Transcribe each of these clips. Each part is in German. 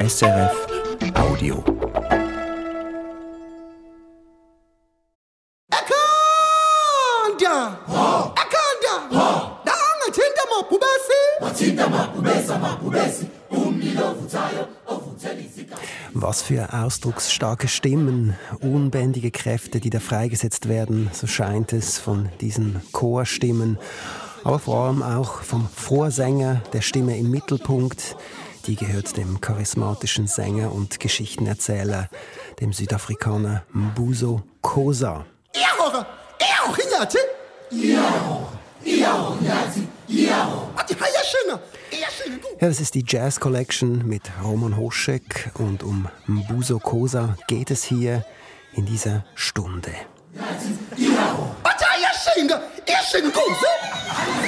SRF Audio. Was für ausdrucksstarke Stimmen, unbändige Kräfte, die da freigesetzt werden, so scheint es von diesen Chorstimmen, aber vor allem auch vom Vorsänger der Stimme im Mittelpunkt. Die gehört dem charismatischen Sänger und Geschichtenerzähler, dem Südafrikaner Mbuso! Iyashina! Ja, das ist die Jazz Collection mit Roman Hoschek und um Mbuso Khoza geht es hier in dieser Stunde. Nkosi!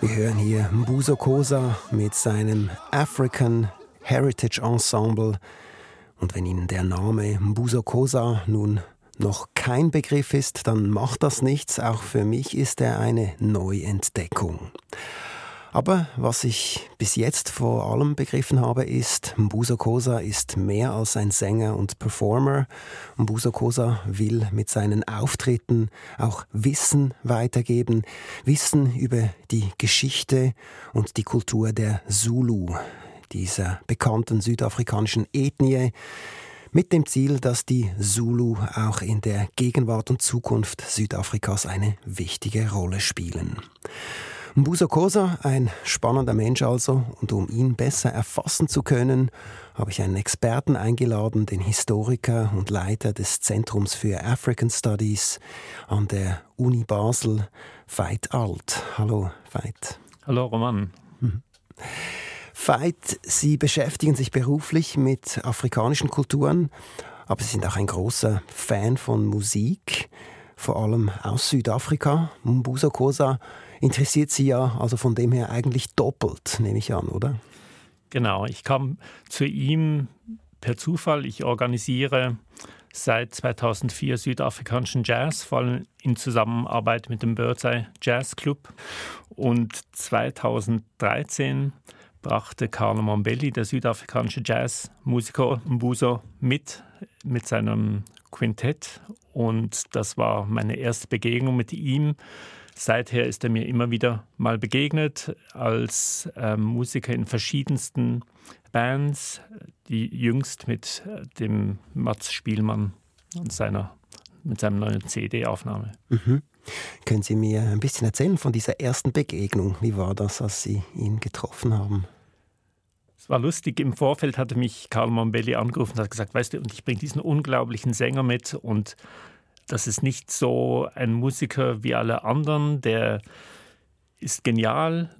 Wir hören hier Mbuso Khoza mit seinem African Heritage Ensemble. Und wenn Ihnen der Name Mbuso Khoza nun noch kein Begriff ist, dann macht das nichts. Auch für mich ist er eine Neuentdeckung. Aber was ich bis jetzt vor allem begriffen habe, ist, Mbuso Khoza ist mehr als ein Sänger und Performer. Mbuso Khoza will mit seinen Auftritten auch Wissen weitergeben. Wissen über die Geschichte und die Kultur der Zulu, dieser bekannten südafrikanischen Ethnie, mit dem Ziel, dass die Zulu auch in der Gegenwart und Zukunft Südafrikas eine wichtige Rolle spielen. Mbuso Khoza, ein spannender Mensch also, und um ihn besser erfassen zu können, habe ich einen Experten eingeladen, den Historiker und Leiter des Zentrums für African Studies an der Uni Basel, Veit Alt. Hallo, Veit. Hallo Roman. Veit, Sie beschäftigen sich beruflich mit afrikanischen Kulturen, aber Sie sind auch ein großer Fan von Musik, vor allem aus Südafrika. Mbuso Khoza interessiert Sie ja also von dem her eigentlich doppelt, nehme ich an, oder? Genau, ich kam zu ihm per Zufall. Ich organisiere seit 2004 südafrikanischen Jazz, vor allem in Zusammenarbeit mit dem Birdseye Jazz Club. Und 2013 brachte Carlo Mombelli, der südafrikanische Jazzmusiker Mbuso, mit, mit seinem Quintett. Und das war meine erste Begegnung mit ihm. Seither ist er mir immer wieder mal begegnet als ähm, Musiker in verschiedensten Bands, die jüngst mit äh, dem Mats Spielmann und seiner, mit seinem neuen CD-Aufnahme. Mhm. Können Sie mir ein bisschen erzählen von dieser ersten Begegnung? Wie war das, als Sie ihn getroffen haben? Es war lustig, im Vorfeld hatte mich Carlo Mombelli angerufen und hat gesagt, weißt du, und ich bringe diesen unglaublichen Sänger mit und das ist nicht so ein Musiker wie alle anderen, der ist genial.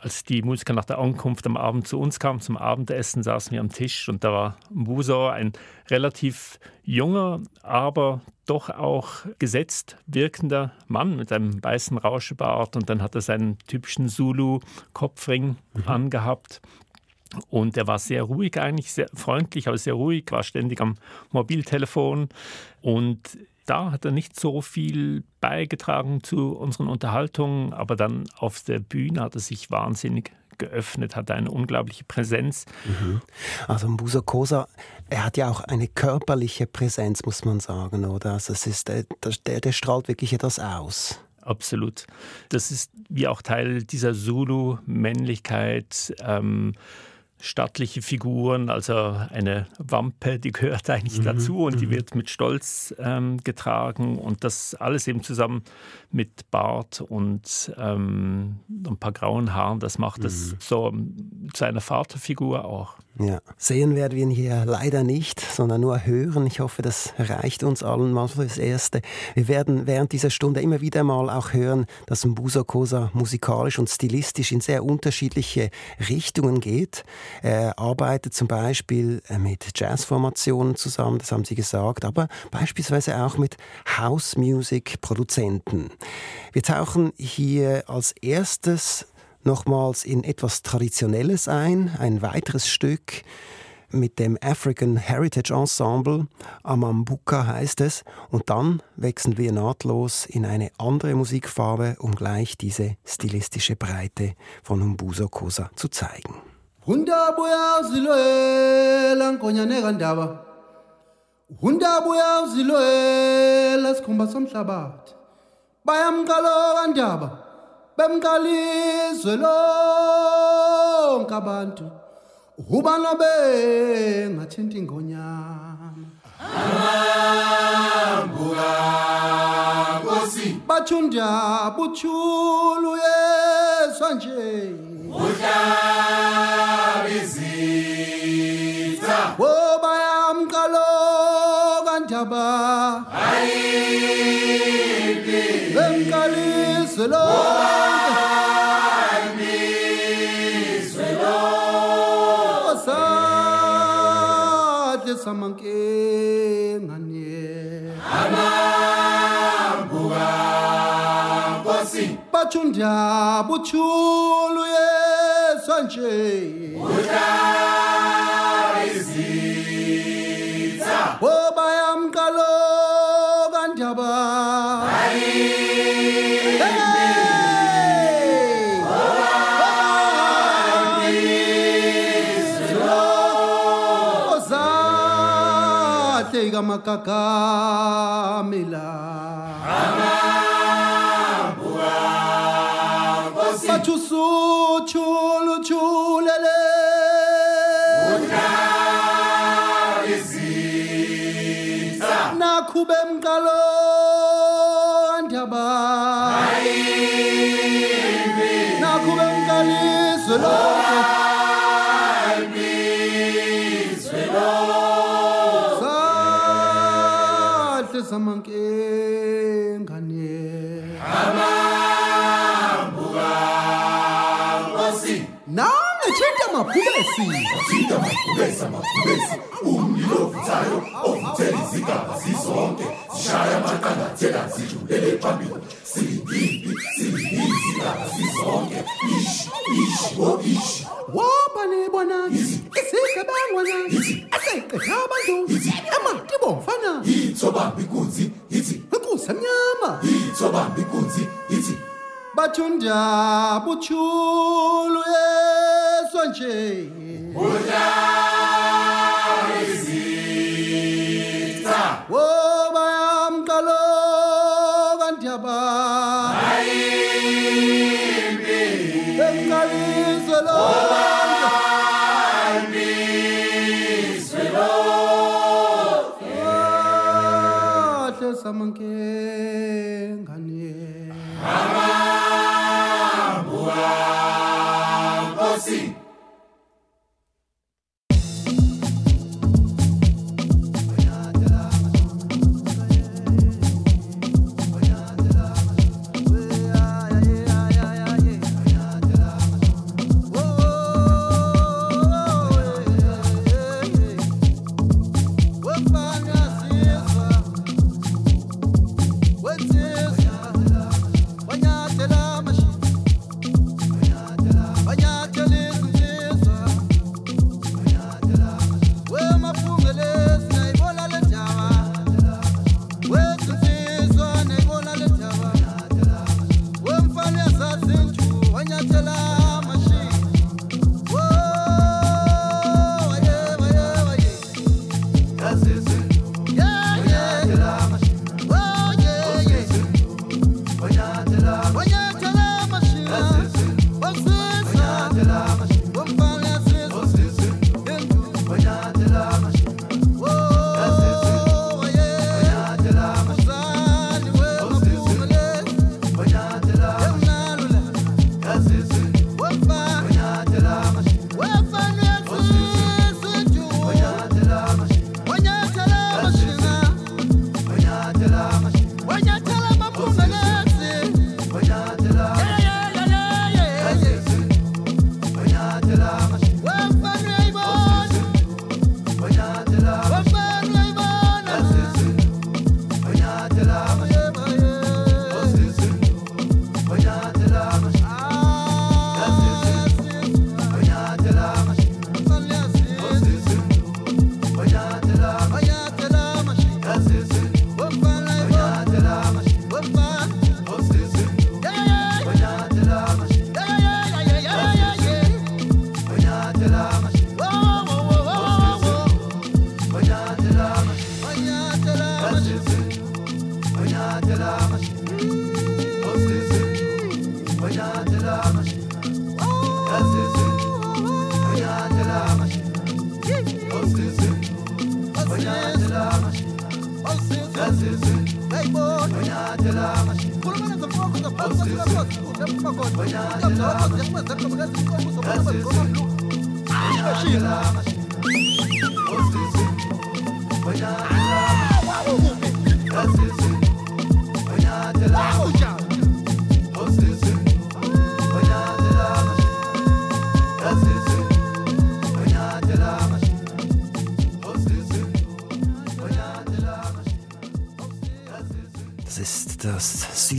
Als die Musiker nach der Ankunft am Abend zu uns kamen, zum Abendessen, saßen wir am Tisch und da war Mbuso ein relativ junger, aber doch auch gesetzt wirkender Mann mit einem weißen Rauschebart und dann hat er seinen typischen Zulu-Kopfring angehabt. Und er war sehr ruhig eigentlich, sehr freundlich, aber sehr ruhig, war ständig am Mobiltelefon. Und da hat er nicht so viel beigetragen zu unseren Unterhaltungen, aber dann auf der Bühne hat er sich wahnsinnig geöffnet, hatte eine unglaubliche Präsenz. Also Mbuso Khoza, er hat ja auch eine körperliche Präsenz, muss man sagen, oder? Also es ist, äh, der, der strahlt wirklich etwas aus. Absolut. Das ist wie auch Teil dieser Zulu-Männlichkeit. Ähm, stattliche Figuren, also eine Wampe, die gehört eigentlich dazu und die wird mit Stolz ähm, getragen und das alles eben zusammen mit Bart und ähm, ein paar grauen Haaren, das macht es so zu einer Vaterfigur auch. Ja. Sehen werden wir ihn hier leider nicht, sondern nur hören. Ich hoffe, das reicht uns allen mal fürs Erste. Wir werden während dieser Stunde immer wieder mal auch hören, dass Mbuso Khoza musikalisch und stilistisch in sehr unterschiedliche Richtungen geht. Er arbeitet zum Beispiel mit Jazzformationen zusammen, das haben Sie gesagt, aber beispielsweise auch mit House Music Produzenten. Wir tauchen hier als erstes nochmals in etwas Traditionelles ein, ein weiteres Stück mit dem African Heritage Ensemble, Amambuka heißt es, und dann wechseln wir nahtlos in eine andere Musikfarbe, um gleich diese stilistische Breite von Mbuso Khoza zu zeigen. undaba uyazilwela nkonyane kandaba undaba uyazilwela sikhumba somhlabathi. Bayamqalo kandaba bemkalizwe lonke abantu. Uba nobengathinti ngonyama. Amambuka nkosi. Bathunda buthulu yeswa nje uhlabizitha wobayamqaloka ndaba hayipi bemkalizwe lonke samanke buga amambuka nkosi buchulu ye utyhulu yeswa nje kakamila Ama buwa vosi Pachusu lesi uthinta makubesa makubesi umlilokuthayo ovuthelizigaba izigaba zizonke zishaya amaqanda thela zidlulele phambili siyimpimpi siyizigaba zizonke ishi ishi wo ishi woba nibona isigebengwana eseqesha abantu ematibomfana yithobamba inkunzi yithi inkunzi emnyama yithobamba inkunzi bathunda buthulu yeswa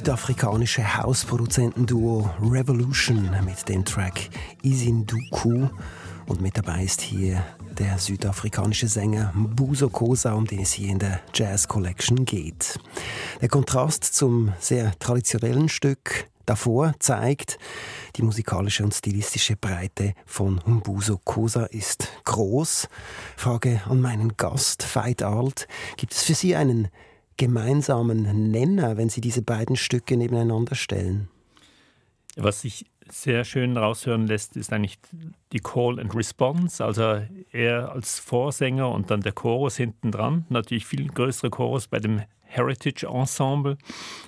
südafrikanische Hausproduzentenduo Revolution mit dem Track Isinduku. Und mit dabei ist hier der südafrikanische Sänger Mbuso Kosa, um den es hier in der Jazz Collection geht. Der Kontrast zum sehr traditionellen Stück davor zeigt, die musikalische und stilistische Breite von Mbuso Kosa ist groß. Frage an meinen Gast, Veit Alt. Gibt es für Sie einen gemeinsamen Nenner, wenn Sie diese beiden Stücke nebeneinander stellen? Was sich sehr schön raushören lässt, ist eigentlich die Call and Response. Also er als Vorsänger und dann der Chorus hinten dran. Natürlich viel größere Chorus bei dem Heritage Ensemble.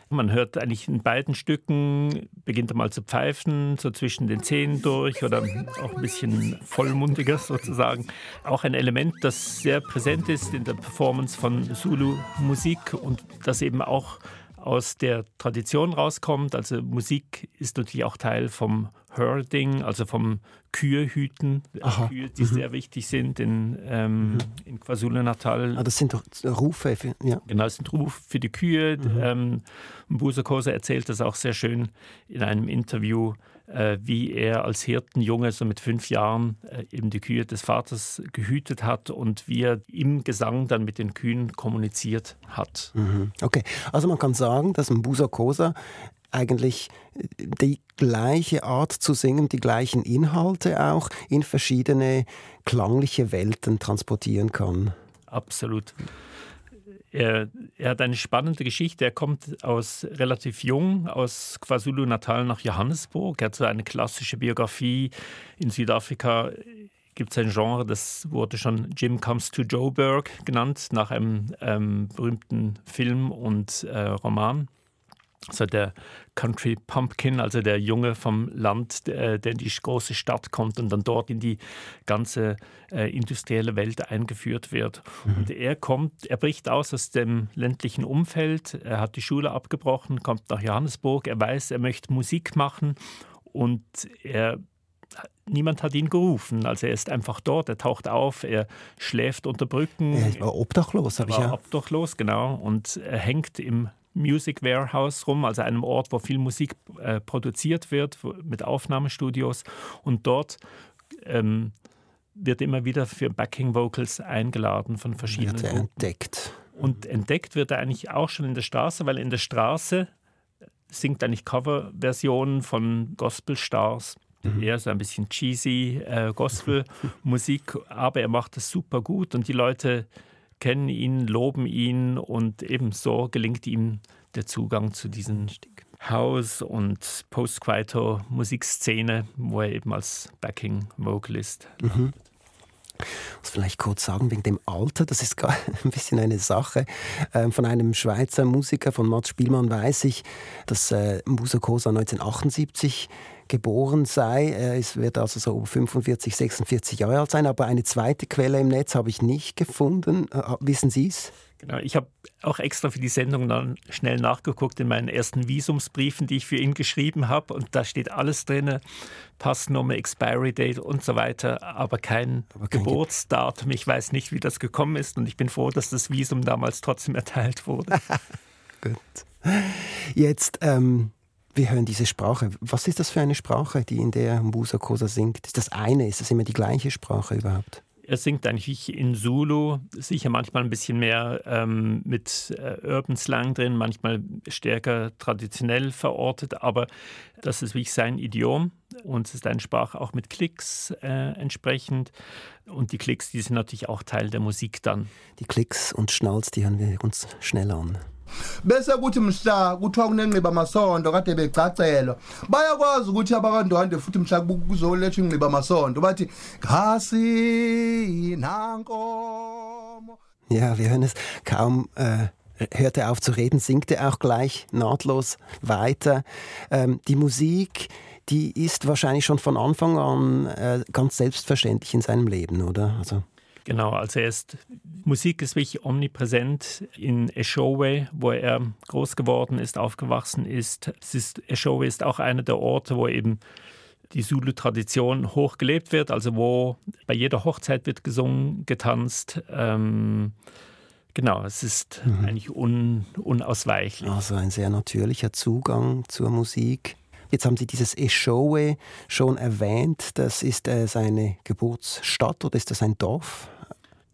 Man hört eigentlich in beiden Stücken, beginnt er mal zu pfeifen, so zwischen den Zähnen durch oder auch ein bisschen vollmundiger sozusagen. Auch ein Element, das sehr präsent ist in der Performance von Zulu-Musik und das eben auch aus der Tradition rauskommt. Also Musik ist natürlich auch Teil vom Herding, also vom Kühehüten. Aha. Kühe, die mhm. sehr wichtig sind in, ähm, mhm. in KwaZulu-Natal. Ah, das sind doch Rufe. Für, ja. Genau, das sind Rufe für die Kühe. Mhm. Ähm, Mbusa Kosa erzählt das auch sehr schön in einem Interview, äh, wie er als Hirtenjunge so mit fünf Jahren äh, eben die Kühe des Vaters gehütet hat und wie er im Gesang dann mit den Kühen kommuniziert hat. Mhm. Okay, also man kann sagen, dass Mbusa Kosa eigentlich die gleiche Art zu singen, die gleichen Inhalte auch in verschiedene klangliche Welten transportieren kann. Absolut. Er, er, hat eine spannende Geschichte. Er kommt aus relativ jung aus KwaZulu-Natal nach Johannesburg. Er hat so eine klassische Biografie. In Südafrika gibt es ein Genre, das wurde schon Jim Comes to Joburg genannt, nach einem ähm, berühmten Film und äh, Roman also der Country Pumpkin, also der Junge vom Land, der, der in die große Stadt kommt und dann dort in die ganze äh, industrielle Welt eingeführt wird. Mhm. Und er kommt, er bricht aus aus dem ländlichen Umfeld, er hat die Schule abgebrochen, kommt nach Johannesburg, er weiß, er möchte Musik machen und er niemand hat ihn gerufen. Also er ist einfach dort, er taucht auf, er schläft unter Brücken. Er war obdachlos, habe ich ja. Obdachlos, genau. Und er hängt im Music Warehouse rum, also einem Ort, wo viel Musik äh, produziert wird, mit Aufnahmestudios. Und dort ähm, wird immer wieder für Backing Vocals eingeladen von verschiedenen wird er entdeckt. Und entdeckt wird er eigentlich auch schon in der Straße, weil in der Straße singt eigentlich Coverversionen von Gospelstars. Mhm. Eher so ein bisschen cheesy äh, Gospelmusik, aber er macht es super gut und die Leute kennen ihn, loben ihn und ebenso gelingt ihm der Zugang zu diesen House- und Post-Quieto-Musikszene, wo er eben als Backing-Vocalist mhm. Ich muss vielleicht kurz sagen, wegen dem Alter, das ist gar ein bisschen eine Sache. Ähm, von einem Schweizer Musiker, von Mats Spielmann, weiß ich, dass äh, Musa Cosa 1978 geboren sei. Er ist, wird also so 45, 46 Jahre alt sein. Aber eine zweite Quelle im Netz habe ich nicht gefunden. Äh, wissen Sie es? Genau, ich habe auch extra für die Sendung dann schnell nachgeguckt in meinen ersten Visumsbriefen, die ich für ihn geschrieben habe. Und da steht alles drin: Passnummer, Expiry Date und so weiter, aber kein, aber kein Geburtsdatum. Ich weiß nicht, wie das gekommen ist. Und ich bin froh, dass das Visum damals trotzdem erteilt wurde. Gut. Jetzt. Ähm wir hören diese Sprache. Was ist das für eine Sprache, die in der Mbusa Kosa singt? Ist das eine? Ist das immer die gleiche Sprache überhaupt? Er singt eigentlich in Zulu, sicher manchmal ein bisschen mehr ähm, mit äh, Urban Slang drin, manchmal stärker traditionell verortet, aber das ist wirklich sein Idiom und es ist eine Sprache auch mit Klicks äh, entsprechend. Und die Klicks, die sind natürlich auch Teil der Musik dann. Die Klicks und Schnalz, die hören wir uns schnell an. Bese kuthi mhla kuthiwa kunenqiba amasondo kade becacelwa bayakwazi ukuthi abakandwande futhi mhla kuzolethwa inqiba amasondo bathi ngasi nankomo Ja, wir hören es kaum äh, hört er auf zu reden, singt er auch gleich nahtlos weiter. Ähm, die Musik, die ist wahrscheinlich schon von Anfang an äh, ganz selbstverständlich in seinem Leben, oder? Also Genau, also er ist, Musik ist wirklich omnipräsent in Eshowe, wo er groß geworden ist, aufgewachsen ist. Es ist Eshowe ist auch einer der Orte, wo eben die Zulu-Tradition hoch gelebt wird, also wo bei jeder Hochzeit wird gesungen, getanzt. Ähm, genau, es ist mhm. eigentlich un, unausweichlich. Also ein sehr natürlicher Zugang zur Musik. Jetzt haben Sie dieses Eshowe schon erwähnt. Das ist äh, seine Geburtsstadt oder ist das ein Dorf?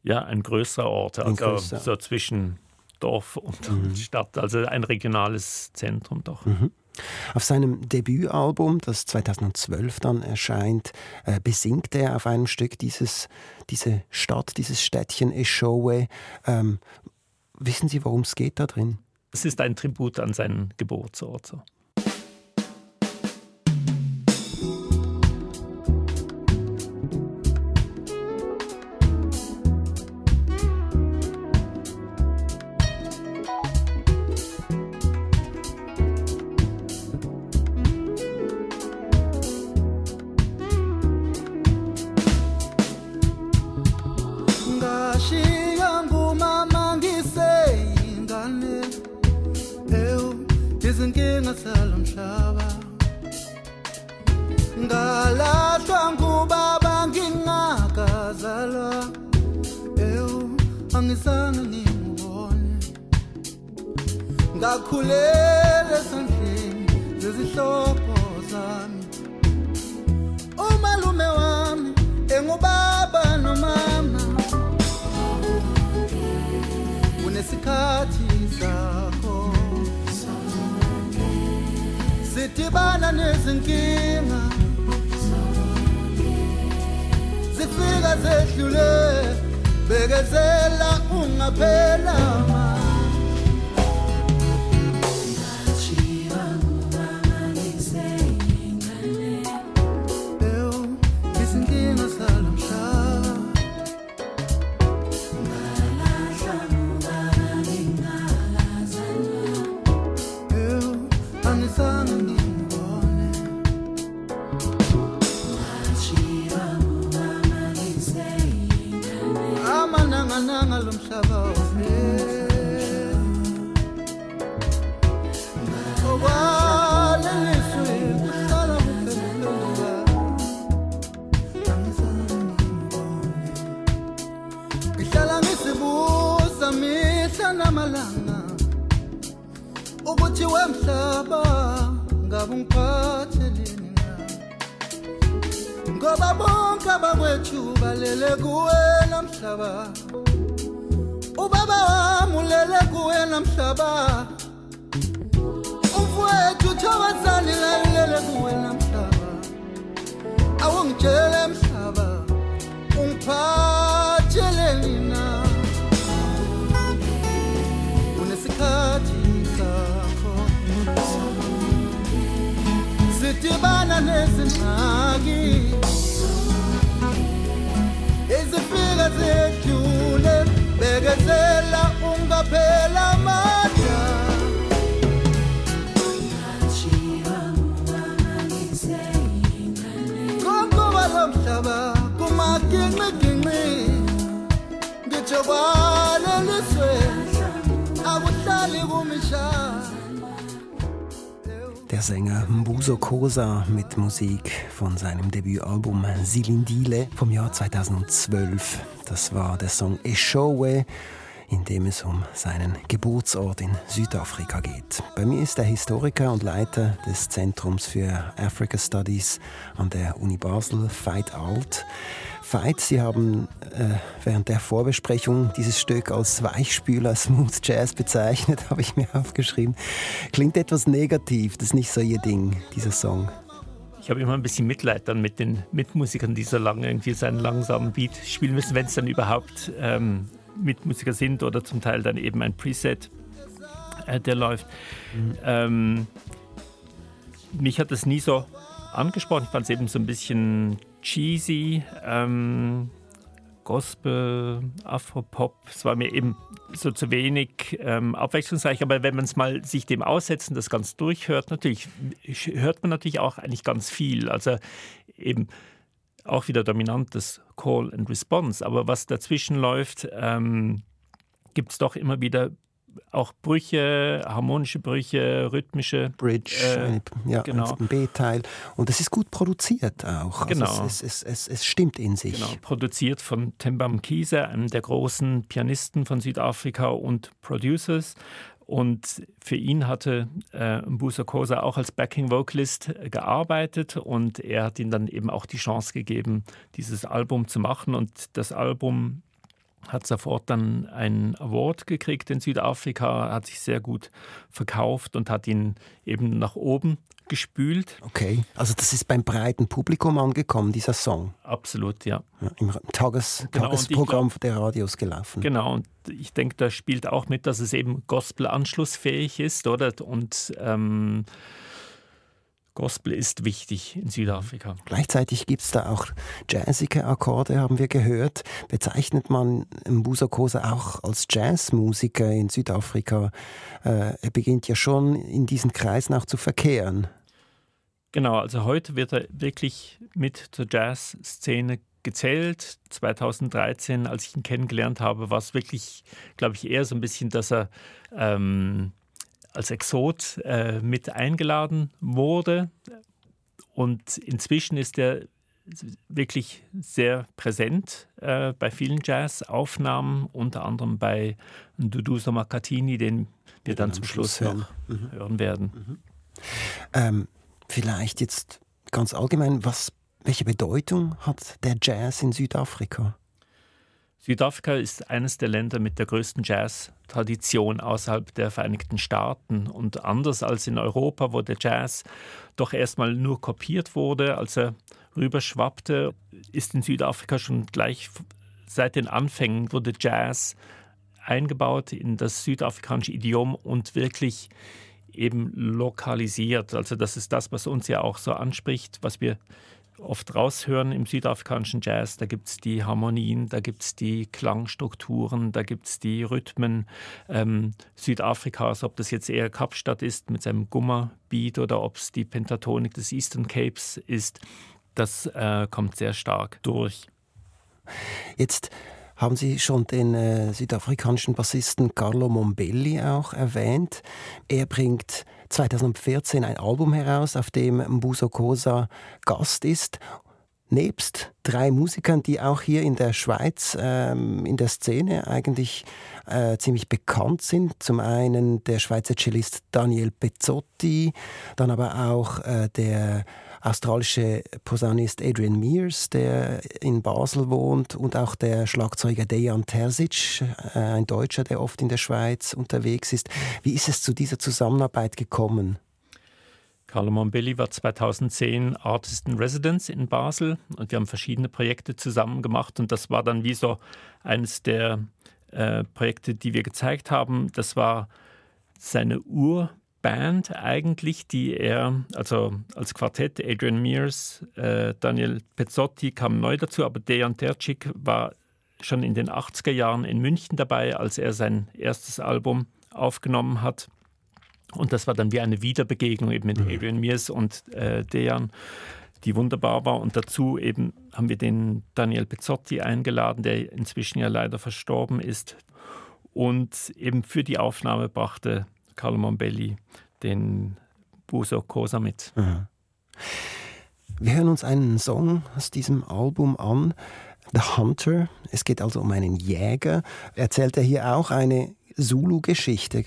Ja, ein größerer Ort, also größer. so zwischen Dorf und mhm. Stadt, also ein regionales Zentrum doch. Mhm. Auf seinem Debütalbum, das 2012 dann erscheint, äh, besingt er auf einem Stück dieses, diese Stadt, dieses Städtchen Eshowe. Ähm, wissen Sie, worum es geht da drin? Es ist ein Tribut an seinen Geburtsort. So. ngakhulela esandleni zezihlobo zami. Umalume wami engubaba nomama. Unesikhathi sakho. Sidibana nezinkinga. Zifika zedlule bekezela ungaphela. Der Sänger Mbuso Kosa mit Musik von seinem Debütalbum Silindile vom Jahr 2012. Das war der Song Eshowe, in dem es um seinen Geburtsort in Südafrika geht. Bei mir ist der Historiker und Leiter des Zentrums für Africa Studies an der Uni Basel, Veit Alt. Veit, Sie haben äh, während der Vorbesprechung dieses Stück als Weichspüler Smooth Jazz bezeichnet, habe ich mir aufgeschrieben. Klingt etwas negativ, das ist nicht so Ihr Ding, dieser Song. Ich habe immer ein bisschen Mitleid dann mit den Mitmusikern, die so lange irgendwie seinen langsamen Beat spielen müssen, wenn es dann überhaupt ähm, Mitmusiker sind oder zum Teil dann eben ein Preset, äh, der läuft. Mhm. Ähm, mich hat das nie so angesprochen. Ich fand es eben so ein bisschen cheesy. Ähm, Gospel, Afropop. Es war mir eben so zu wenig ähm, abwechslungsreich. Aber wenn man es mal sich dem aussetzt und das ganz durchhört, natürlich hört man natürlich auch eigentlich ganz viel. Also eben auch wieder dominantes Call and Response. Aber was dazwischen läuft, ähm, gibt es doch immer wieder auch Brüche, harmonische Brüche, rhythmische. Bridge, äh, ja, genau. ein B-Teil. Und es ist gut produziert auch. Also genau. Es, es, es, es, stimmt in sich. Genau, produziert von Tembam Kiese, einem der großen Pianisten von Südafrika und Producers. Und für ihn hatte äh, Mbusa Kosa auch als Backing Vocalist gearbeitet und er hat ihm dann eben auch die Chance gegeben, dieses Album zu machen. Und das Album hat sofort dann einen Award gekriegt in Südafrika, hat sich sehr gut verkauft und hat ihn eben nach oben gespült. Okay, also das ist beim breiten Publikum angekommen, dieser Song. Absolut, ja. ja Im Tages genau, Tagesprogramm glaub, der Radios gelaufen. Genau, und ich denke, da spielt auch mit, dass es eben Gospel-anschlussfähig ist, oder? Und ähm, Gospel ist wichtig in Südafrika. Gleichzeitig gibt es da auch jazzige Akkorde, haben wir gehört. Bezeichnet man Mbusa Kosa auch als Jazzmusiker in Südafrika? Äh, er beginnt ja schon in diesen Kreisen auch zu verkehren. Genau, also heute wird er wirklich mit zur Jazzszene gezählt. 2013, als ich ihn kennengelernt habe, war es wirklich, glaube ich, eher so ein bisschen, dass er ähm, als Exot äh, mit eingeladen wurde. Und inzwischen ist er wirklich sehr präsent äh, bei vielen Jazz-Aufnahmen, unter anderem bei Dudu Somakatini, den wir dann zum Schluss, noch mhm. hören werden. Mhm. Ähm, vielleicht jetzt ganz allgemein, was, welche Bedeutung hat der Jazz in Südafrika? Südafrika ist eines der Länder mit der größten Jazz-Tradition außerhalb der Vereinigten Staaten. Und anders als in Europa, wo der Jazz doch erstmal nur kopiert wurde, als er rüberschwappte, ist in Südafrika schon gleich seit den Anfängen wurde Jazz eingebaut in das südafrikanische Idiom und wirklich eben lokalisiert. Also das ist das, was uns ja auch so anspricht, was wir oft raushören im südafrikanischen Jazz. Da gibt es die Harmonien, da gibt es die Klangstrukturen, da gibt es die Rhythmen ähm, Südafrikas, ob das jetzt eher Kapstadt ist mit seinem Gumma-Beat oder ob es die Pentatonik des Eastern Capes ist. Das äh, kommt sehr stark durch. Jetzt haben Sie schon den äh, südafrikanischen Bassisten Carlo Mombelli auch erwähnt. Er bringt 2014 ein Album heraus, auf dem Mbuso Kosa Gast ist. Nebst drei Musikern, die auch hier in der Schweiz ähm, in der Szene eigentlich äh, ziemlich bekannt sind. Zum einen der Schweizer Cellist Daniel Pezzotti, dann aber auch äh, der australische Posaunist Adrian Mears, der in Basel wohnt, und auch der Schlagzeuger Dejan Terzic, äh, ein Deutscher, der oft in der Schweiz unterwegs ist. Wie ist es zu dieser Zusammenarbeit gekommen? Carlo Mombelli war 2010 Artist in Residence in Basel und wir haben verschiedene Projekte zusammen gemacht und das war dann wie so eines der äh, Projekte, die wir gezeigt haben. Das war seine Ur- Band eigentlich, die er, also als Quartett, Adrian Mears, äh, Daniel Pezzotti kam neu dazu, aber Dejan Tercic war schon in den 80er Jahren in München dabei, als er sein erstes Album aufgenommen hat. Und das war dann wie eine Wiederbegegnung eben mit mhm. Adrian Mears und äh, Dejan, die wunderbar war. Und dazu eben haben wir den Daniel Pezzotti eingeladen, der inzwischen ja leider verstorben ist. Und eben für die Aufnahme brachte Carlo Mombelli den Buso Cosa mit. Aha. Wir hören uns einen Song aus diesem Album an. The Hunter. Es geht also um einen Jäger. Erzählt er hier auch eine Zulu-Geschichte?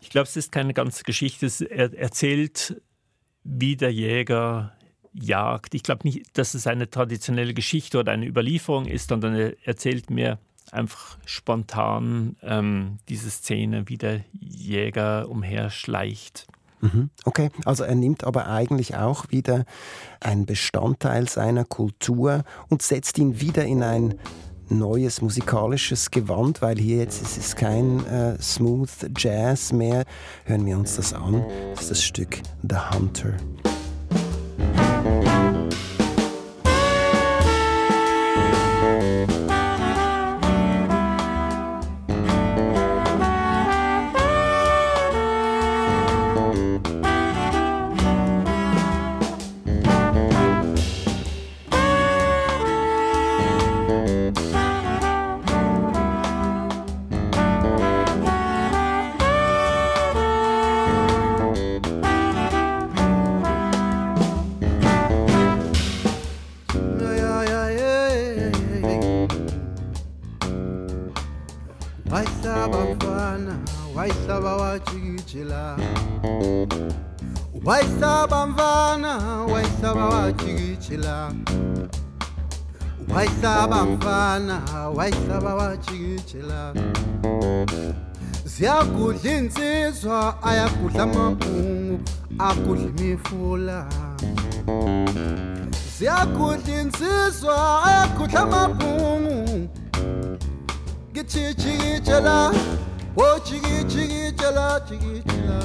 Ich glaube, es ist keine ganze Geschichte. Er erzählt, wie der Jäger jagt. Ich glaube nicht, dass es eine traditionelle Geschichte oder eine Überlieferung ist, sondern er erzählt mir einfach spontan ähm, diese Szene, wie der Jäger umherschleicht. Mhm. Okay, also er nimmt aber eigentlich auch wieder einen Bestandteil seiner Kultur und setzt ihn wieder in ein neues musikalisches Gewand, weil hier jetzt es ist kein äh, Smooth Jazz mehr. Hören wir uns das an. Das ist das Stück The Hunter. abantwana wayhlaba wajikijela ziyagudla insizwa ayagudla amabhungu agudla imifula. Ziyagudla insizwa ayagudla amabhungu ngijijikijela wojikijikijela oh, jikijela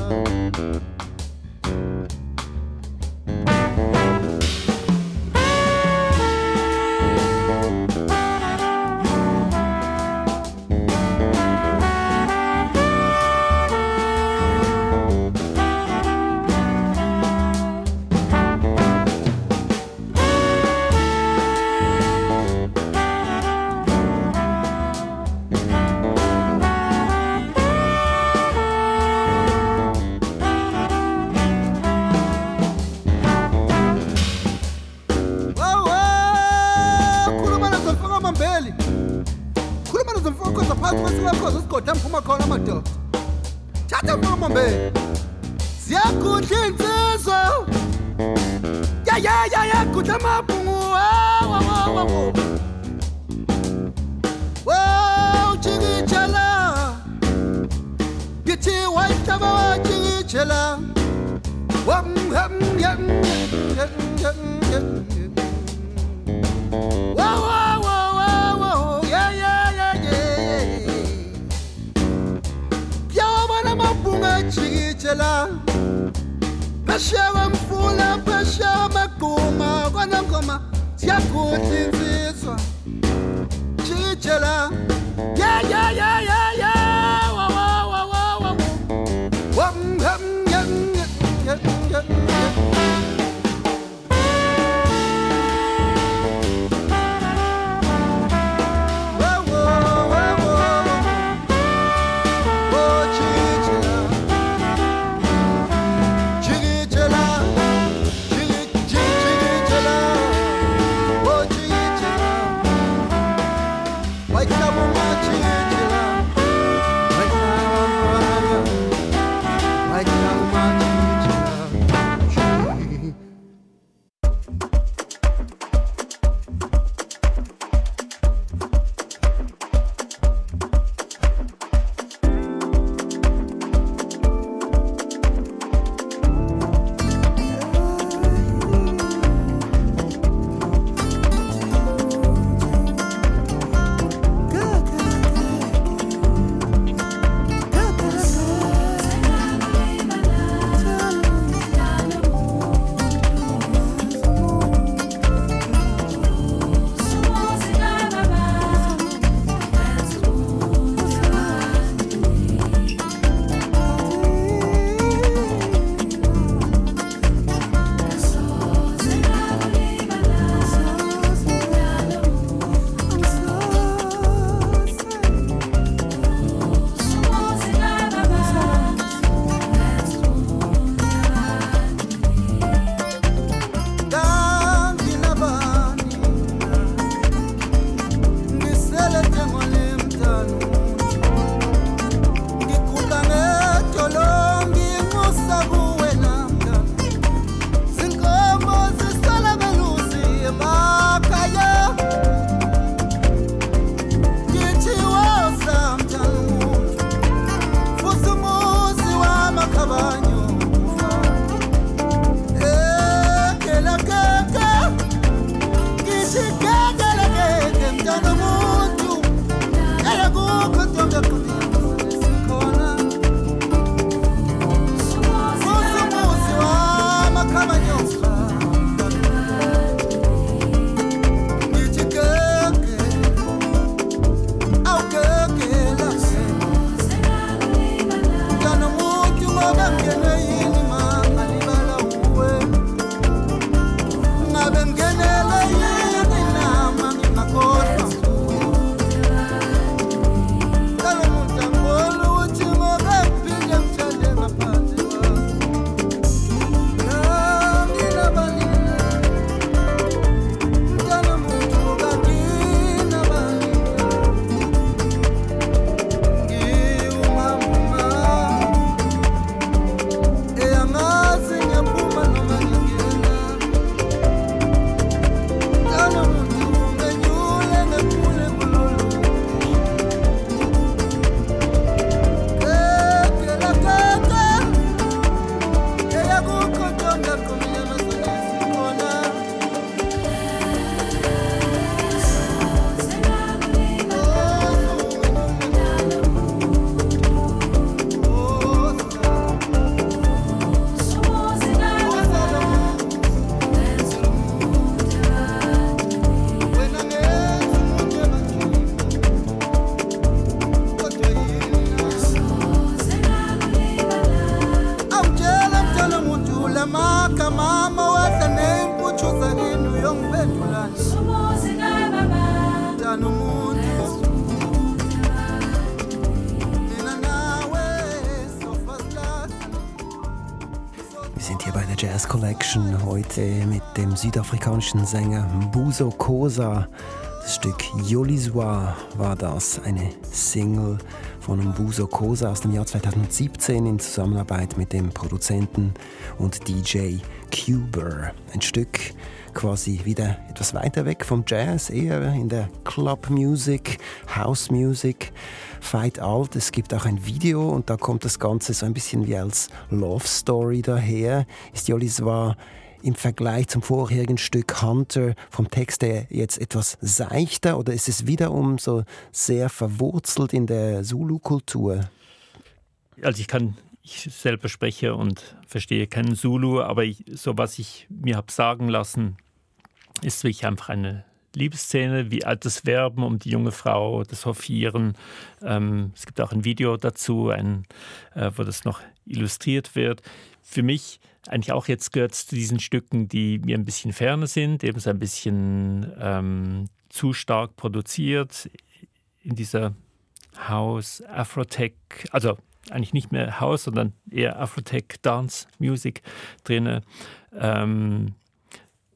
südafrikanischen Sänger Mbuso Kosa. Das Stück Yoliswa war das, eine Single von Mbuso Kosa aus dem Jahr 2017 in Zusammenarbeit mit dem Produzenten und DJ Cuber. Ein Stück quasi wieder etwas weiter weg vom Jazz, eher in der Club Music, House Music. Fight alt, es gibt auch ein Video und da kommt das Ganze so ein bisschen wie als Love Story daher. Ist Yoliswa im Vergleich zum vorherigen Stück Hunter vom Text her jetzt etwas seichter oder ist es wiederum so sehr verwurzelt in der Zulu-Kultur? Also ich kann, ich selber spreche und verstehe keinen Zulu, aber ich, so was ich mir habe sagen lassen, ist wirklich einfach eine Liebesszene, wie altes Werben um die junge Frau, das Hoffieren. Ähm, es gibt auch ein Video dazu, ein, äh, wo das noch illustriert wird. Für mich eigentlich auch jetzt gehört es zu diesen Stücken, die mir ein bisschen ferner sind, eben so ein bisschen ähm, zu stark produziert in dieser House, Afrotech, also eigentlich nicht mehr House, sondern eher Afrotech Dance Music drin. Ähm,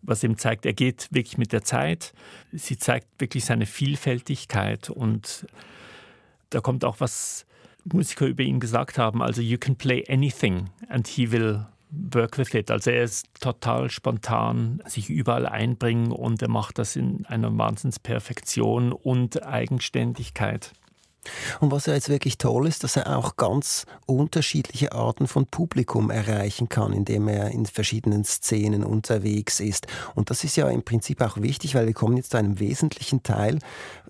was eben zeigt, er geht wirklich mit der Zeit. Sie zeigt wirklich seine Vielfältigkeit und da kommt auch was Musiker über ihn gesagt haben. Also you can play anything and he will work with it. Also er ist total spontan, sich überall einbringen und er macht das in einer Wahnsinnsperfektion und Eigenständigkeit. Und was ja jetzt wirklich toll ist, dass er auch ganz unterschiedliche Arten von Publikum erreichen kann, indem er in verschiedenen Szenen unterwegs ist. Und das ist ja im Prinzip auch wichtig, weil wir kommen jetzt zu einem wesentlichen Teil,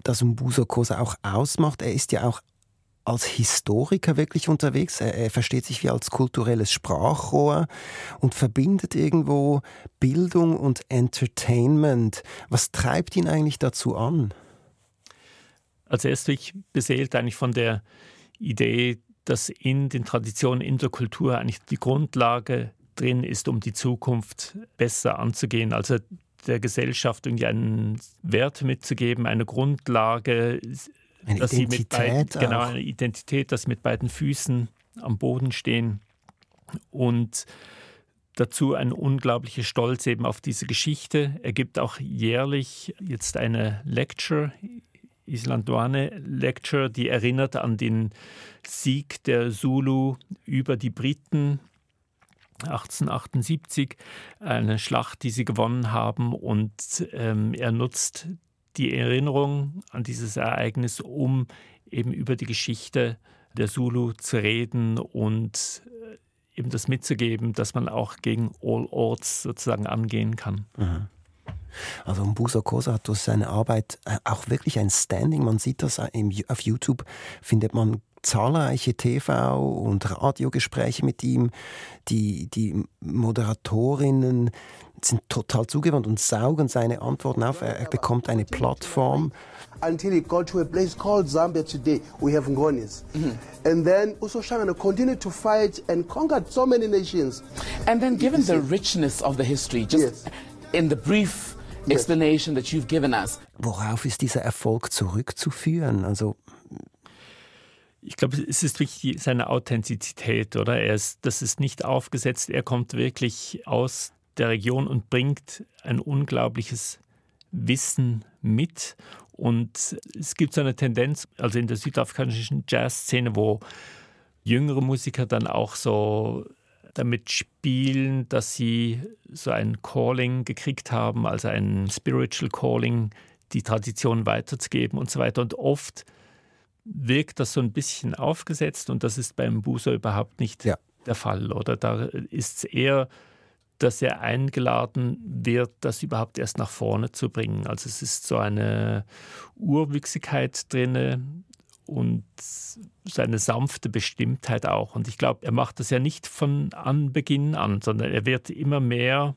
das Mbuso Kosa auch ausmacht. Er ist ja auch als Historiker wirklich unterwegs. Er, er, versteht sich wie als kulturelles Sprachrohr und verbindet irgendwo Bildung und Entertainment. Was treibt ihn eigentlich dazu an? Also er ist wirklich beseelt eigentlich von der Idee, dass in den Traditionen, in der Kultur eigentlich die Grundlage drin ist, um die Zukunft besser anzugehen. Also der Gesellschaft irgendwie einen Wert mitzugeben, eine Grundlage, eine dass Identität sie mit beiden, auch. genau eine Identität, dass sie mit beiden Füßen am Boden stehen und dazu ein unglaublicher Stolz eben auf diese Geschichte. Er gibt auch jährlich jetzt eine Lecture Islandoane Lecture, die erinnert an den Sieg der Zulu über die Briten 1878, eine Schlacht, die sie gewonnen haben. Und ähm, er nutzt die Erinnerung an dieses Ereignis, um eben über die Geschichte der Zulu zu reden und äh, eben das mitzugeben, dass man auch gegen All Odds sozusagen angehen kann. Mhm. Also Mbuso Kosa hat durch seine Arbeit äh, auch wirklich ein Standing. Man sieht das äh, auf YouTube, findet man zahlreiche TV- und Radiogespräche mit ihm. Die, die Moderatorinnen sind total zugewandt und saugen seine Antworten auf. Er, er bekommt eine Plattform. until it got to a place called Zambia today. We have Ngonis. And then also Shangana continued to fight and conquered so many nations. And then, given the richness of the history, just Yes. in the brief explanation that you've given us, Worauf ist dieser Erfolg zurückzuführen? Also Ich glaube, es ist wirklich die- seine Authentizität, oder? Er ist, das ist nicht aufgesetzt. Er kommt wirklich aus der Region und bringt ein unglaubliches Wissen mit. Und es gibt so eine Tendenz, also in der südafrikanischen Jazzszene, wo jüngere Musiker dann auch so damit spielen, dass sie so ein Calling gekriegt haben, also ein Spiritual Calling, die Tradition weiterzugeben und so weiter. Und oft wirkt das so ein bisschen aufgesetzt und das ist beim Buser überhaupt nicht Ja. der Fall. Oder da ist es eher, dass er eingeladen wird, das überhaupt erst nach vorne zu bringen. Also es ist so eine Urwüchsigkeit drin und so eine sanfte Bestimmtheit auch. Und ich glaube, er macht das ja nicht von Anbeginn an, sondern er wird immer mehr,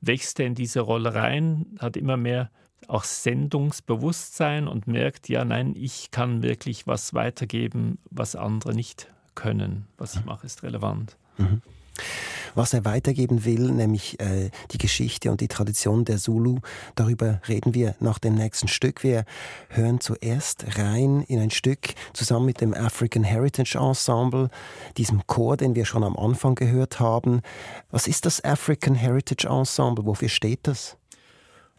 wächst er in diese Rolle rein, hat immer mehr auch Sendungsbewusstsein und merkt, ja, nein, ich kann wirklich was weitergeben, was andere nicht können. Was ich mache, ist relevant. Was er weitergeben will, nämlich äh, die Geschichte und die Tradition der Zulu. Darüber reden wir nach dem nächsten Stück. Wir hören zuerst rein in ein Stück zusammen mit dem African Heritage Ensemble, diesem Chor, den wir schon am Anfang gehört haben. Was ist das African Heritage Ensemble? Wofür steht das?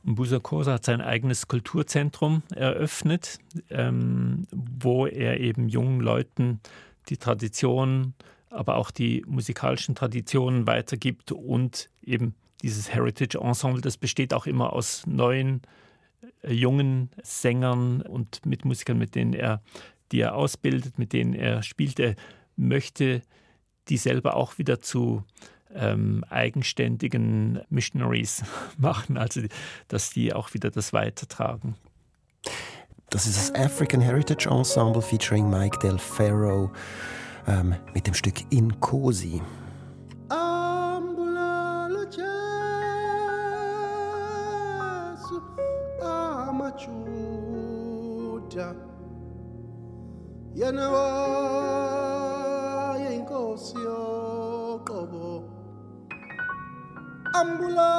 Mbusa Kosa hat sein eigenes Kulturzentrum eröffnet, ähm, wo er eben jungen Leuten die Tradition, aber auch die musikalischen Traditionen weitergibt und eben dieses Heritage Ensemble, das besteht auch immer aus neuen äh, jungen Sängern und Mitmusikern, mit denen er, die er ausbildet, mit denen er spielt. Er möchte die selber auch wieder zu ähm, eigenständigen Missionaries machen, also dass die auch wieder das weitertragen. Das ist das African Heritage Ensemble featuring Mike Del Ferro ähm, mit dem Stück Inkosi. Ambulalo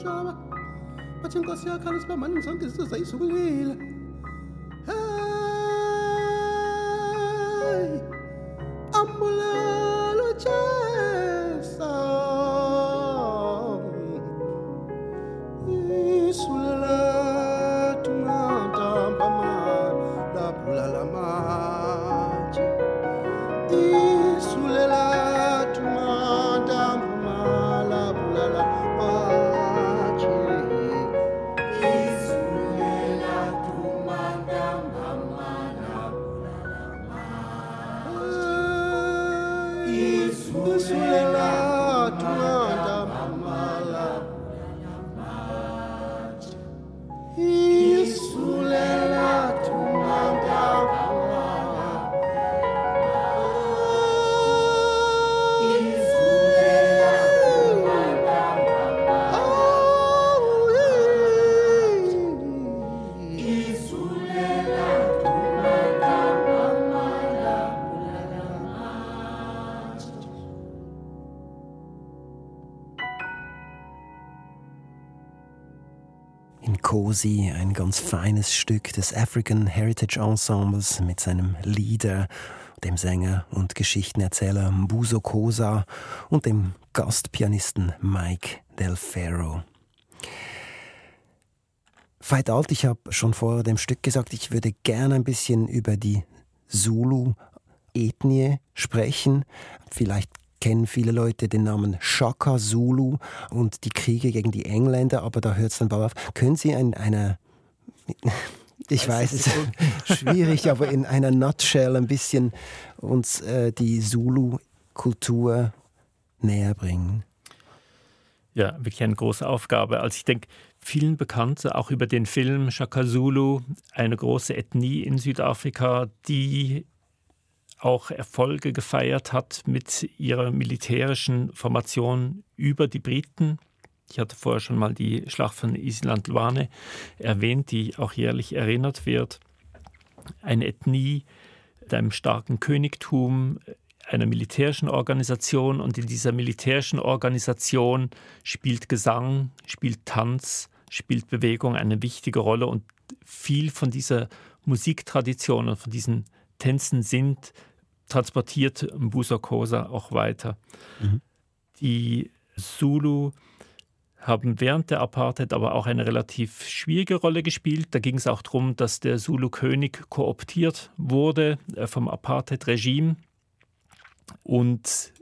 yokushaba bathi inkosi yakhalisa uba manini zonke izizwe zayizukulile Nkosi, ein ganz feines Stück des African Heritage Ensembles mit seinem Leader, dem Sänger und Geschichtenerzähler Mbuso Kosa und dem Gastpianisten Mike Del Ferro. Veit Alt, ich habe schon vor dem Stück gesagt, ich würde gerne ein bisschen über die Zulu-Ethnie sprechen. Vielleicht kennen viele Leute den Namen Shaka Zulu und die Kriege gegen die Engländer, aber da hört es dann bald auf. Können Sie in einer, ich weiß, es ist schwierig, aber in einer Nutshell ein bisschen uns äh, die Zulu-Kultur näher bringen? Ja, wirklich eine große Aufgabe. Also ich denke, vielen bekannt, auch über den Film Shaka Zulu, eine große Ethnie in Südafrika, die auch Erfolge gefeiert hat mit ihrer militärischen Formation über die Briten. Ich hatte vorher schon mal die Schlacht von Island-Lwane erwähnt, die auch jährlich erinnert wird. Eine Ethnie mit einem starken Königtum, einer militärischen Organisation und in dieser militärischen Organisation spielt Gesang, spielt Tanz, spielt Bewegung eine wichtige Rolle und viel von dieser Musiktradition und von diesen Tänzen sind transportiert Mbuso Kosa auch weiter. Mhm. Die Zulu haben während der Apartheid aber auch eine relativ schwierige Rolle gespielt. Da ging es auch darum, dass der Zulu-König kooptiert wurde äh, vom Apartheid-Regime. Und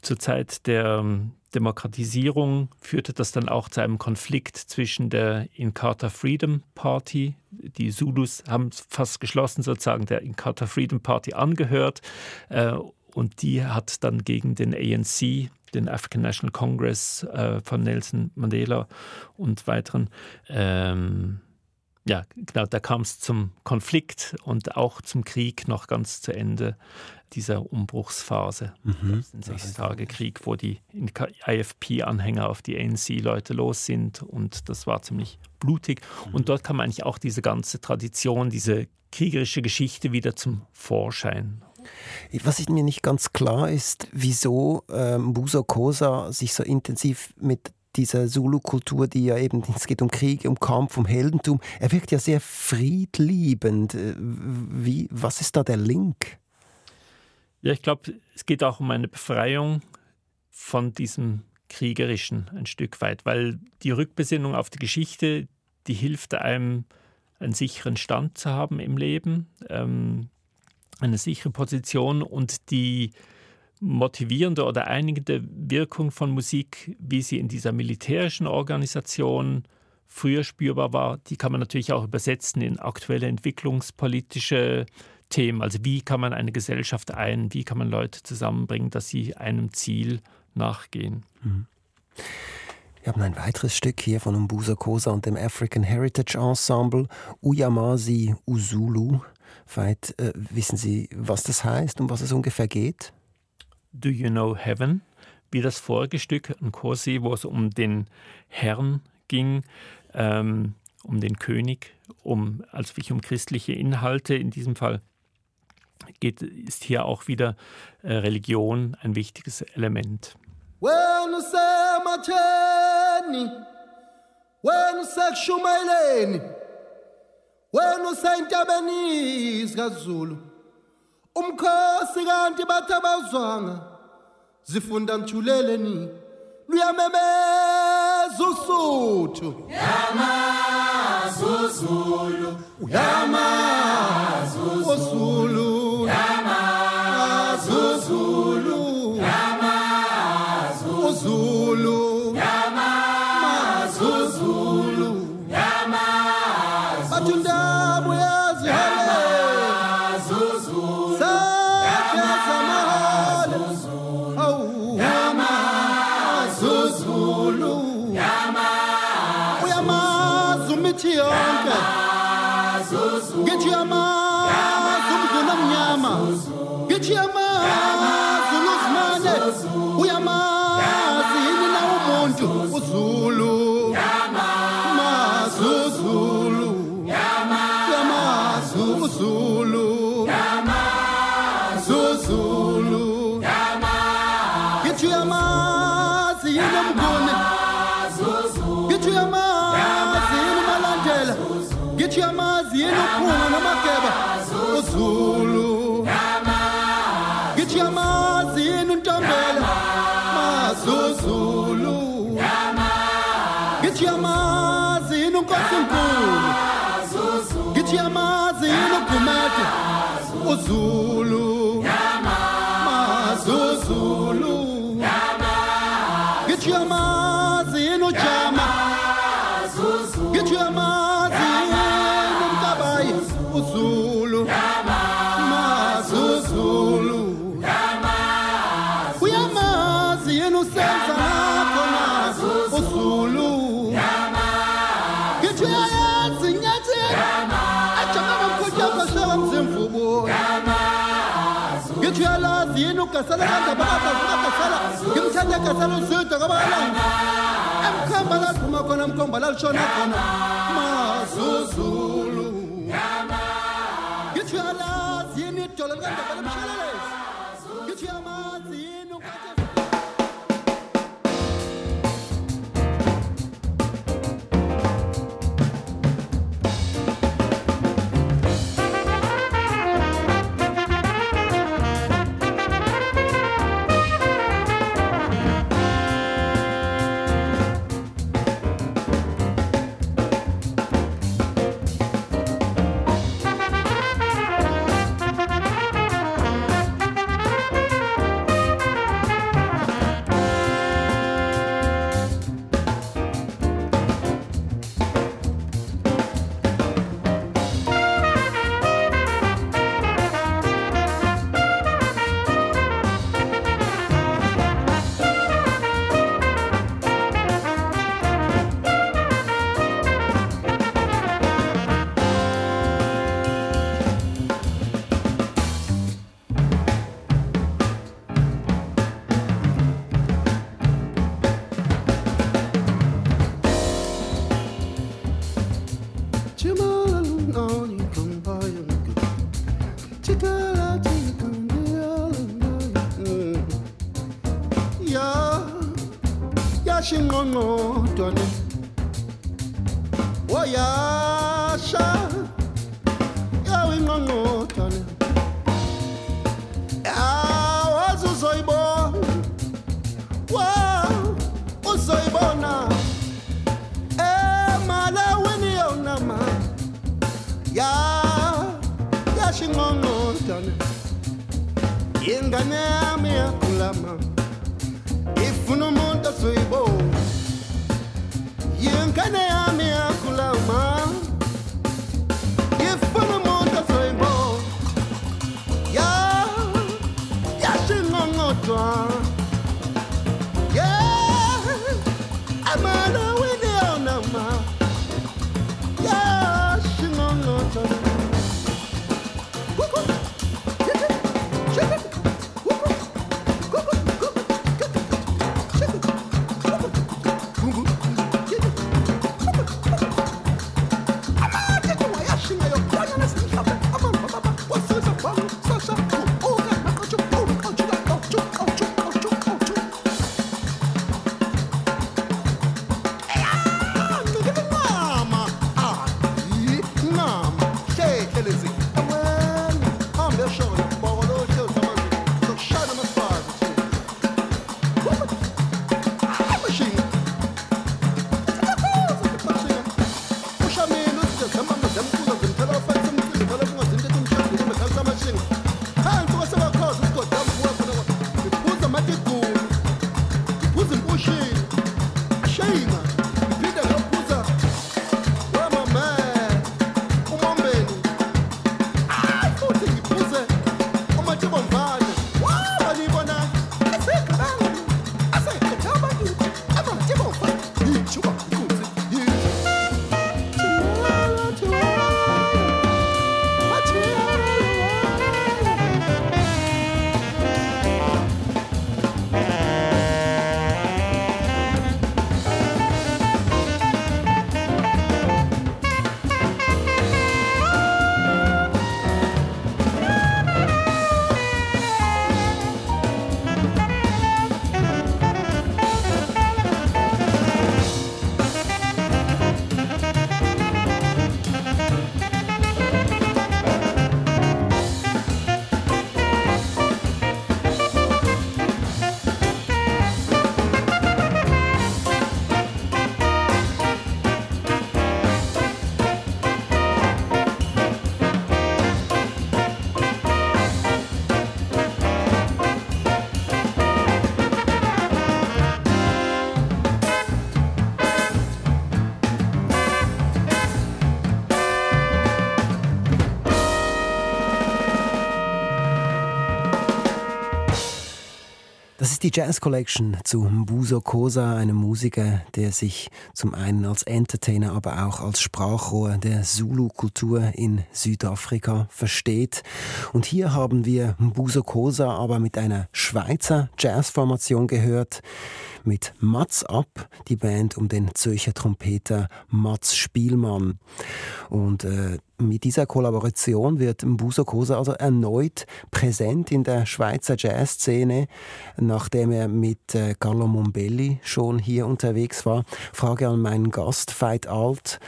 zur Zeit der ähm, Demokratisierung führte das dann auch zu einem Konflikt zwischen der Inkatha Freedom Party, die Zulus haben fast geschlossen sozusagen der Inkatha Freedom Party angehört äh, und die hat dann gegen den ANC, den African National Congress äh, von Nelson Mandela und weiteren ähm, ja, genau, da kam es zum Konflikt und auch zum Krieg noch ganz zu Ende dieser Umbruchsphase. Mhm. Den Sechstagekrieg, wo die IFP-Anhänger auf die ANC-Leute los sind und das war ziemlich blutig. Mhm. Und dort kam eigentlich auch diese ganze Tradition, diese kriegerische Geschichte wieder zum Vorschein. Was mir nicht ganz klar ist, wieso ähm, Buso Kosa sich so intensiv mit dieser Zulu-Kultur, die ja eben, es geht um Krieg, um Kampf, um Heldentum. Er wirkt ja sehr friedliebend. Äh, wie, was ist da der Link? Ja, ich glaube, es geht auch um eine Befreiung von diesem Kriegerischen ein Stück weit, weil die Rückbesinnung auf die Geschichte, die hilft einem, einen sicheren Stand zu haben im Leben, ähm, eine sichere Position und die motivierende oder einigende Wirkung von Musik, wie sie in dieser militärischen Organisation früher spürbar war, die kann man natürlich auch übersetzen in aktuelle entwicklungspolitische Themen. Also wie kann man eine Gesellschaft ein, wie kann man Leute zusammenbringen, dass sie einem Ziel nachgehen. Mhm. Wir haben ein weiteres Stück hier von Umbusa Kosa und dem African Heritage Ensemble, Uyamasi Uzulu. Weit, äh, wissen Sie, was das heißt, um was es ungefähr geht? Do You Know Heaven, wie das vorige Stück Nkosi, wo es um den Herrn ging, ähm, um den König, um also wirklich um christliche Inhalte. In diesem Fall geht, ist hier auch wieder äh, Religion ein wichtiges Element. When usematheni when usekushumayeleni when usentabeni zikaZulu umkhosi kanti bathi abazwanga zifunda mthuleleni luyamemeza usuthu. Yamazuzulu kasala ka dabaka ka kasala ke mthanda kasala o seta ka bala khamba laduma khona mkhomba lalishona khona. Mazuzulu. Ngitho yalazi yini idolo likandabalemshelelezi ngitho yamazi. shingongodwane woyasha oh, yawe ingongodwane awazi uzoyibona wa uzoyibona. Emalaweni yona ma. Ya yashingongodwane ingane yami yakhulama sweet bo You kane ya Die Jazz Collection zu Mbuso Kosa, einem Musiker, der sich zum einen als Entertainer, aber auch als Sprachrohr der Zulu-Kultur in Südafrika versteht. Und hier haben wir Mbuso Kosa aber mit einer Schweizer Jazzformation gehört mit Mats Ab, die Band um den Zürcher Trompeter Mats Spielmann. Und äh, mit dieser Kollaboration wird Mbuso Kosa also erneut präsent in der Schweizer Jazzszene, nachdem er mit äh, Carlo Mombelli schon hier unterwegs war. Frage an meinen Gast, Veit Alt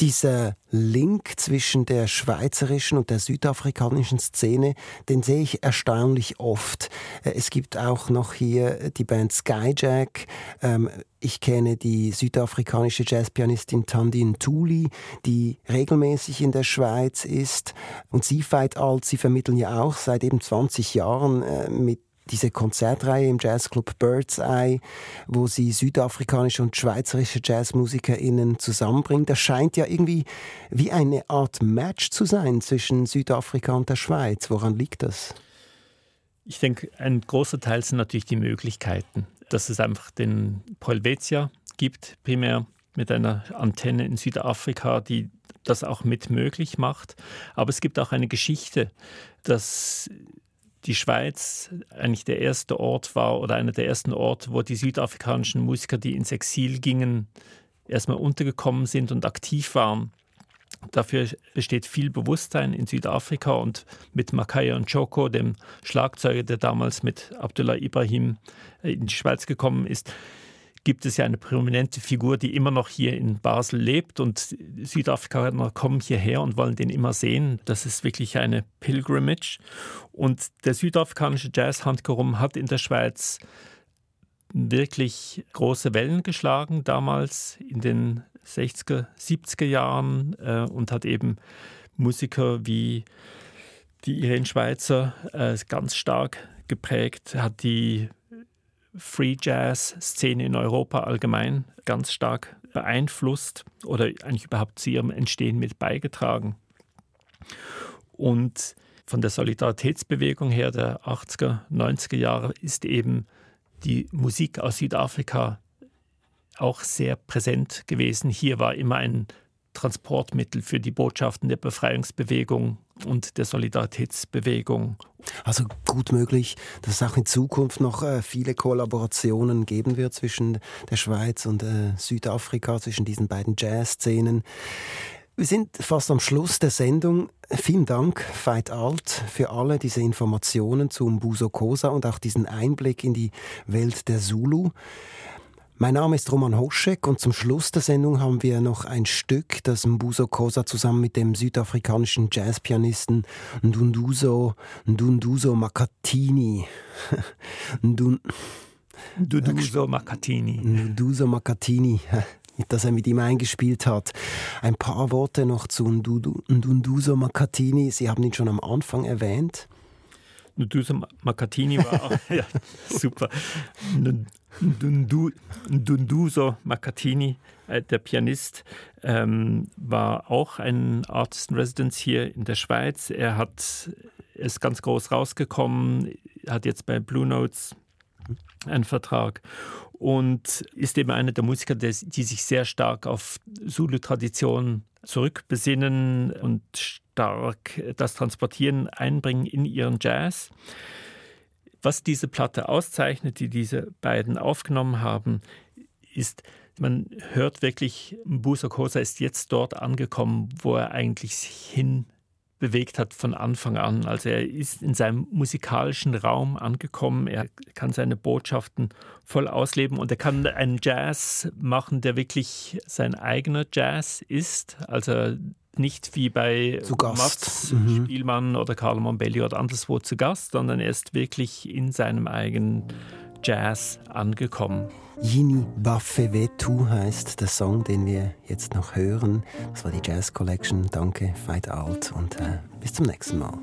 dieser Link zwischen der schweizerischen und der südafrikanischen Szene, den sehe ich erstaunlich oft. Äh, es gibt auch noch hier die Band Skyjack. Ähm, ich kenne die südafrikanische Jazzpianistin Tandine Thuli, die regelmäßig in der Schweiz ist. Und Sie, Veit Alt, Sie vermitteln ja auch seit eben 20 Jahren äh, mit diese Konzertreihe im Jazzclub Bird's Eye, wo sie südafrikanische und schweizerische JazzmusikerInnen zusammenbringen. Das scheint ja irgendwie wie eine Art Match zu sein zwischen Südafrika und der Schweiz. Woran liegt das? Ich denke, ein großer Teil sind natürlich die Möglichkeiten, dass es einfach den Polvezia gibt, primär mit einer Antenne in Südafrika, die das auch mit möglich macht. Aber es gibt auch eine Geschichte, dass die Schweiz eigentlich der erste Ort war oder einer der ersten Orte, wo die südafrikanischen Musiker, die ins Exil gingen, erstmal untergekommen sind und aktiv waren. Dafür besteht viel Bewusstsein in Südafrika und mit Makaya und Choko, dem Schlagzeuger, der damals mit Abdullah Ibrahim äh, in die Schweiz gekommen ist, gibt es ja eine prominente Figur, die immer noch hier in Basel lebt und Südafrikaner kommen hierher und wollen den immer sehen. Das ist wirklich eine Pilgrimage. Und der südafrikanische Jazz handgerum hat in der Schweiz wirklich große Wellen geschlagen damals in den 60er, 70er Jahren äh, und hat eben Musiker wie die Irene Schweizer äh, ganz stark geprägt, hat die Free Jazz-Szene in Europa allgemein ganz stark beeinflusst oder eigentlich überhaupt zu ihrem Entstehen mit beigetragen. Und von der Solidaritätsbewegung her der 80er, 90er Jahre ist eben die Musik aus Südafrika auch sehr präsent gewesen. Hier war immer ein Transportmittel für die Botschaften der Befreiungsbewegung und der Solidaritätsbewegung. Also gut möglich, dass es auch in Zukunft noch äh, viele Kollaborationen geben wird zwischen der Schweiz und äh, Südafrika, zwischen diesen beiden Jazzszenen. Wir sind fast am Schluss der Sendung. Vielen Dank, Veit Alt, für alle diese Informationen zum Buso Kosa und auch diesen Einblick in die Welt der Zulu. Mein Name ist Roman Hoschek und zum Schluss der Sendung haben wir noch ein Stück, das Mbuso Kosa zusammen mit dem südafrikanischen Jazzpianisten Ndunduzo, Ndunduzo Makatini Ndun Ndunduzo Makatini Ndunduzo Makatini das er mit ihm eingespielt hat. Ein paar Worte noch zu Ndunduzo Makatini. Sie haben ihn schon am Anfang erwähnt. Ndunduzo Makatini war auch ja, super. Dunduso Makatini, äh, der Pianist, ähm, war auch ein Artist in Residence hier in der Schweiz. Er hat, ist ganz groß rausgekommen, hat jetzt bei Blue Notes einen Vertrag und ist eben einer der Musiker, die sich sehr stark auf Zulu-Tradition zurückbesinnen und stark das Transportieren einbringen in ihren Jazz. Was diese Platte auszeichnet, die diese beiden aufgenommen haben, ist, man hört wirklich, Busa Kosa ist jetzt dort angekommen, wo er eigentlich sich hin bewegt hat von Anfang an. Also er ist in seinem musikalischen Raum angekommen, er kann seine Botschaften voll ausleben und er kann einen Jazz machen, der wirklich sein eigener Jazz ist. Also nicht wie bei zu Mats mhm. Spielmann oder Carlo Mombelli oder anderswo zu Gast, sondern er ist wirklich in seinem eigenen Jazz angekommen. Yini Baffevetu heißt der Song, den wir jetzt noch hören. Das war die Jazz Collection. Danke, Veit Alt und äh, bis zum nächsten Mal.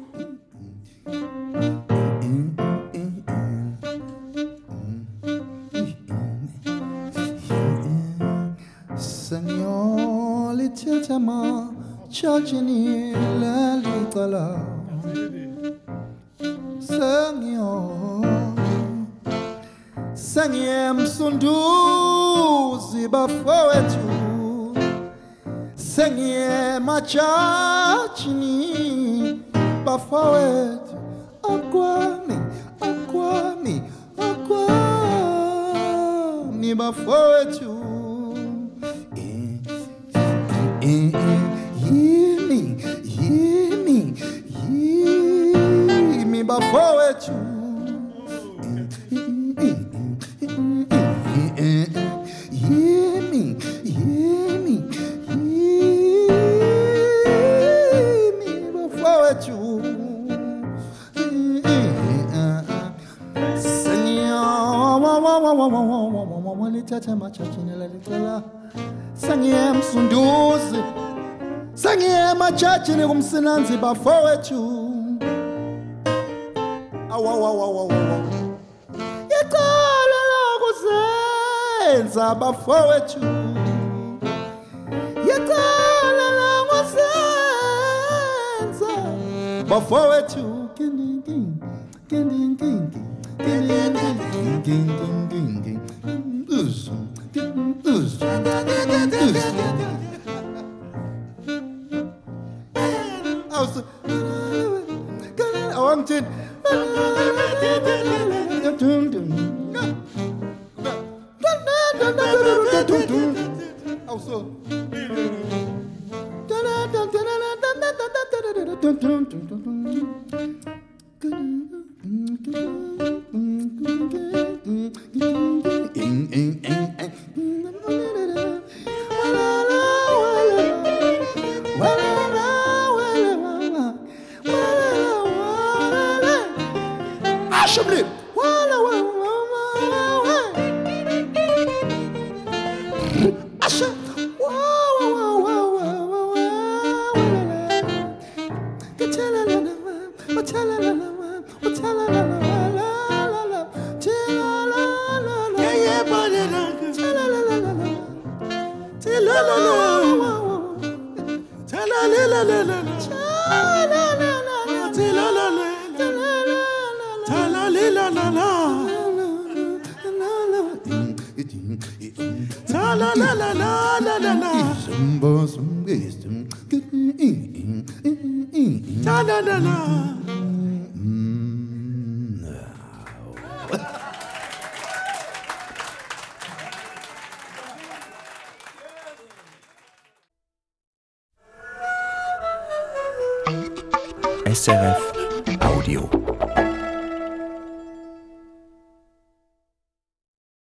Senor, شجني لالي طلع سنيور sengiyemsunduzi bafowethu sengiyemajajini bafowethu akwami akwami akwami bafowethu yimi bafowethu yimi yimi yimi bafowethu lithatha emajajini lalicela sengiyemsunduzi sengiyemajajini kumsinanzi bafowethu awawawawawawa icala lokuzenza bafowethu. Icala lokuzenza bafowethu. Kindinking kindinking